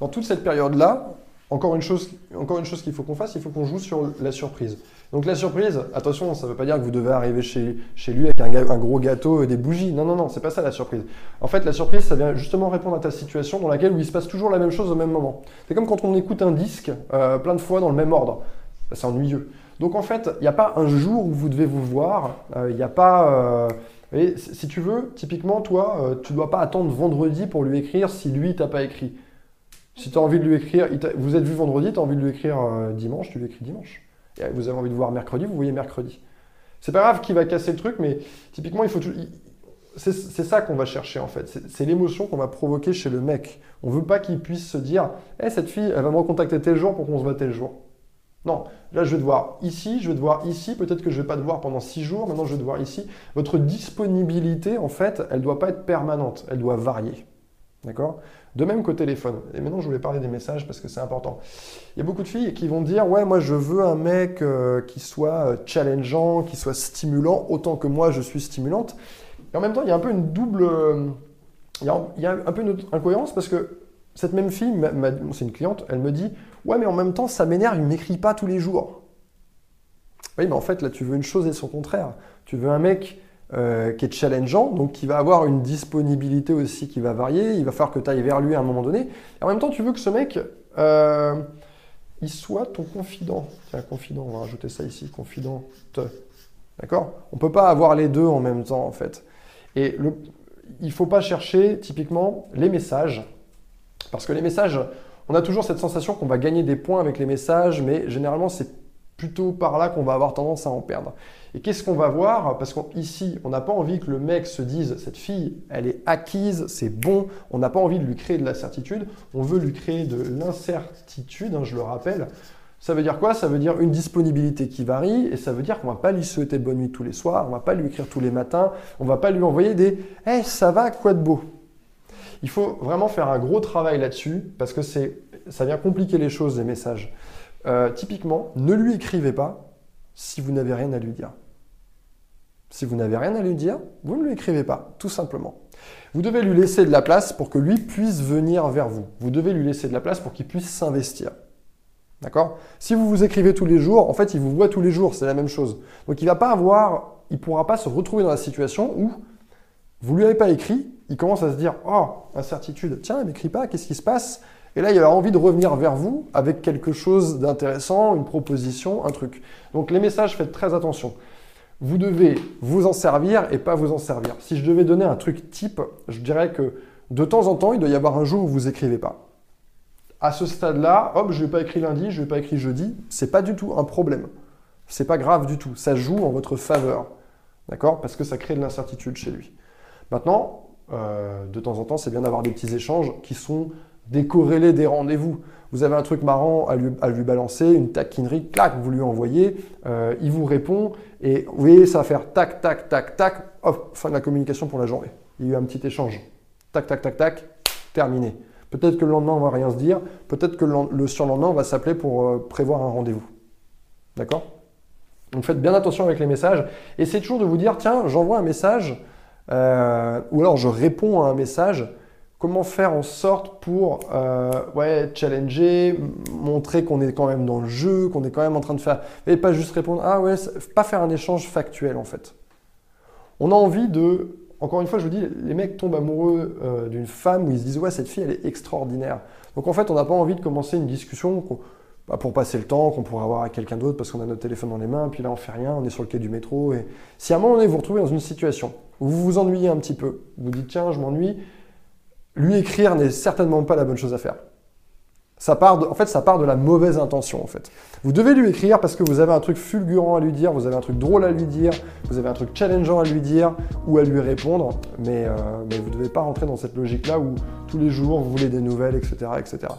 dans toute cette période-là, encore une chose, encore une chose qu'il faut qu'on fasse, il faut qu'on joue sur la surprise. Donc la surprise, attention, ça ne veut pas dire que vous devez arriver chez, lui avec un, gros gâteau et des bougies. Non, non, non, c'est pas ça la surprise. En fait, la surprise, ça vient justement répondre à ta situation dans laquelle où il se passe toujours la même chose au même moment. C'est comme quand on écoute un disque euh, plein de fois dans le même ordre. C'est ennuyeux. Donc en fait, il n'y a pas un jour où vous devez vous voir. Euh, Il n'y a pas. Euh, si tu veux, typiquement, toi, euh, tu ne dois pas attendre vendredi pour lui écrire si lui t'a pas écrit. Si tu as envie de lui écrire, vous êtes vu vendredi, tu as envie de lui écrire euh, dimanche, tu lui écris dimanche. Et vous avez envie de voir mercredi, vous voyez mercredi. C'est pas grave qui va casser le truc, mais typiquement, il faut c'est ça qu'on va chercher en fait. C'est l'émotion qu'on va provoquer chez le mec. On veut pas qu'il puisse se dire hey, cette fille, elle va me recontacter tel jour pour qu'on se voit tel jour. Non, là je vais te voir ici, je vais te voir ici, peut-être que je vais pas te voir pendant six jours, maintenant je vais te voir ici. Votre disponibilité, en fait, elle doit pas être permanente, elle doit varier. D'accord? De même qu'au téléphone. Et maintenant, je voulais parler des messages parce que c'est important. Il y a beaucoup de filles qui vont dire Ouais, moi, je veux un mec euh, qui soit euh, challengeant, qui soit stimulant, autant que moi, je suis stimulante. Et en même temps, il y a un peu une double. euh, Il y a, il y a un peu une incohérence parce que cette même fille, c'est une cliente, elle me dit Ouais, mais en même temps, ça m'énerve, il m'écrit pas tous les jours. Oui, mais en fait, là, tu veux une chose et son contraire. Tu veux un mec euh, qui est challengeant, donc qui va avoir une disponibilité aussi qui va varier. Il va falloir que tu ailles vers lui à un moment donné. En même temps, tu veux que ce mec, euh, il soit ton confident. Tiens, confident, on va rajouter ça ici, confidente. D'accord? On ne peut pas avoir les deux en même temps, en fait. Et il ne faut pas chercher, typiquement, les messages. Parce que les messages, on a toujours cette sensation qu'on va gagner des points avec les messages, mais généralement, c'est plutôt par là qu'on va avoir tendance à en perdre. Et qu'est-ce qu'on va voir? Parce qu'ici, on n'a pas envie que le mec se dise cette fille, elle est acquise, c'est bon. On n'a pas envie de lui créer de la certitude. On veut lui créer de l'incertitude, hein, je le rappelle. Ça veut dire quoi? Ça veut dire une disponibilité qui varie et ça veut dire qu'on va pas lui souhaiter bonne nuit tous les soirs, on va pas lui écrire tous les matins, on va pas lui envoyer des "Eh, ça va, quoi de beau? Il faut vraiment faire un gros travail là-dessus parce que ça vient compliquer les choses les messages. Euh, typiquement, ne lui écrivez pas si vous n'avez rien à lui dire. Si vous n'avez rien à lui dire, vous ne lui écrivez pas, tout simplement. Vous devez lui laisser de la place pour que lui puisse venir vers vous. Vous devez lui laisser de la place pour qu'il puisse s'investir. D'accord? Si vous vous écrivez tous les jours, en fait, il vous voit tous les jours, c'est la même chose. Donc il va pas avoir, il pourra pas se retrouver dans la situation où vous lui avez pas écrit, il commence à se dire "Oh, incertitude, tiens, il m'écrit pas, qu'est-ce qui se passe? Et là, il a envie de revenir vers vous avec quelque chose d'intéressant, une proposition, un truc. Donc les messages, faites très attention. Vous devez vous en servir et pas vous en servir. Si je devais donner un truc type, je dirais que de temps en temps, il doit y avoir un jour où vous écrivez pas. À ce stade-là, hop, je vais pas écrit lundi, je vais pas écrit jeudi, c'est pas du tout un problème. C'est pas grave du tout. Ça joue en votre faveur. D'accord? Parce que ça crée de l'incertitude chez lui. Maintenant, euh, de temps en temps, c'est bien d'avoir des petits échanges qui sont décorrélés des rendez-vous. Vous avez un truc marrant à lui, balancer, une taquinerie, clac, vous lui envoyez, euh, il vous répond, et vous voyez, ça va faire tac, tac, tac, tac, hop, fin de la communication pour la journée. Il y a eu un petit échange. Tac, tac, tac, tac, terminé. Peut-être que le lendemain, on va rien se dire, peut-être que le, le surlendemain, on va s'appeler pour euh, prévoir un rendez-vous. D'accord? Donc faites bien attention avec les messages. Essayez toujours de vous dire, tiens, j'envoie un message, euh, ou alors je réponds à un message. Comment faire en sorte pour euh, ouais, challenger, montrer qu'on est quand même dans le jeu, qu'on est quand même en train de faire. Et pas juste répondre, ah ouais, pas faire un échange factuel en fait. On a envie de. Encore une fois, je vous dis, les mecs tombent amoureux euh, d'une femme où ils se disent, ouais, cette fille, elle est extraordinaire. Donc en fait, on n'a pas envie de commencer une discussion bah, pour passer le temps qu'on pourrait avoir avec quelqu'un d'autre parce qu'on a notre téléphone dans les mains, puis là on fait rien, on est sur le quai du métro. Et si à un moment donné vous vous retrouvez dans une situation où vous vous ennuyez un petit peu, vous dites tiens je m'ennuie, lui écrire n'est certainement pas la bonne chose à faire. Ça part en fait, ça part de la mauvaise intention en fait. Vous devez lui écrire parce que vous avez un truc fulgurant à lui dire, vous avez un truc drôle à lui dire, vous avez un truc challengeant à lui dire ou à lui répondre, mais, euh, mais vous ne devez pas rentrer dans cette logique-là où tous les jours vous voulez des nouvelles, etc., etc.